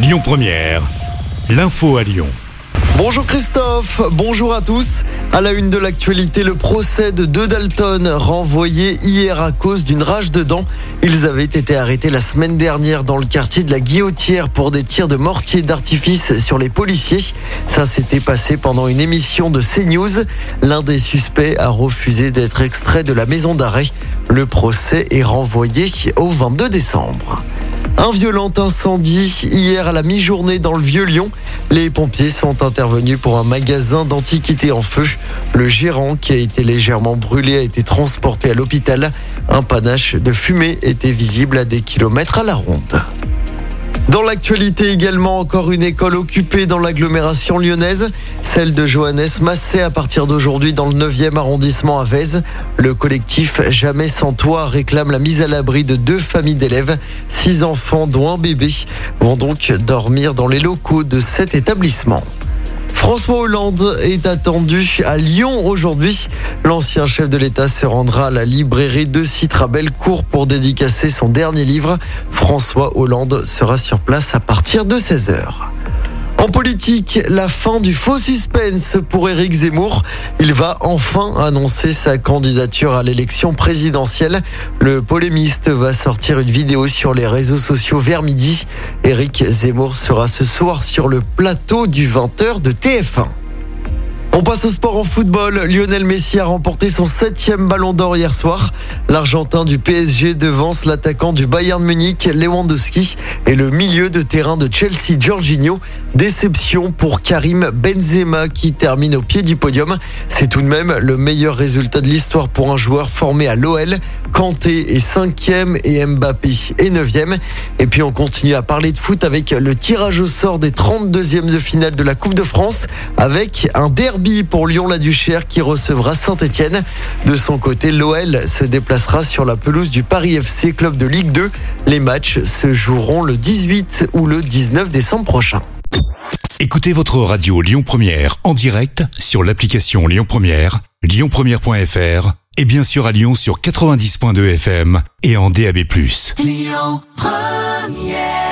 Lyon Première, l'info à Lyon. Bonjour Christophe, bonjour à tous. À la une de l'actualité, le procès de deux Dalton renvoyés hier à cause d'une rage de dents. Ils avaient été arrêtés la semaine dernière dans le quartier de la Guillotière pour des tirs de mortier d'artifice sur les policiers. Ça s'était passé pendant une émission de CNews. L'un des suspects a refusé d'être extrait de la maison d'arrêt. Le procès est renvoyé au 22 décembre. Un violent incendie hier à la mi-journée dans le Vieux-Lyon. Les pompiers sont intervenus pour un magasin d'antiquités en feu. Le gérant, qui a été légèrement brûlé, a été transporté à l'hôpital. Un panache de fumée était visible à des kilomètres à la ronde. Dans l'actualité également, encore une école occupée dans l'agglomération lyonnaise, celle de Johannes Massé à partir d'aujourd'hui dans le 9e arrondissement à Vèze. Le collectif Jamais sans toit réclame la mise à l'abri de deux familles d'élèves. Six enfants, dont un bébé, vont donc dormir dans les locaux de cet établissement. François Hollande est attendu à Lyon aujourd'hui. L'ancien chef de l'État se rendra à la librairie de Citra Bellecour pour dédicacer son dernier livre. François Hollande sera sur place à partir de 16h. Politique, la fin du faux suspense pour Éric Zemmour. Il va enfin annoncer sa candidature à l'élection présidentielle. Le polémiste va sortir une vidéo sur les réseaux sociaux vers midi. Éric Zemmour sera ce soir sur le plateau du 20h de TF1. On passe au sport en football. Lionel Messi a remporté son septième ballon d'or hier soir. L'Argentin du PSG devance l'attaquant du Bayern Munich, Lewandowski, et le milieu de terrain de Chelsea, Jorginho. Déception pour Karim Benzema qui termine au pied du podium. C'est tout de même le meilleur résultat de l'histoire pour un joueur formé à l'OL. Kanté est cinquième et Mbappé est neuvième. Et puis on continue à parler de foot avec le tirage au sort des 32e de finale de la Coupe de France avec un derby pour Lyon-la-Duchère qui recevra Saint-Etienne. De son côté, l'OL se déplacera sur la pelouse du Paris FC, club de Ligue 2. Les matchs se joueront le 18 ou le 19 décembre prochain. Écoutez votre radio Lyon Première en direct sur l'application Lyon Première, lyonpremière.fr et bien sûr à Lyon sur 90.2 FM et en DAB+. Lyon Première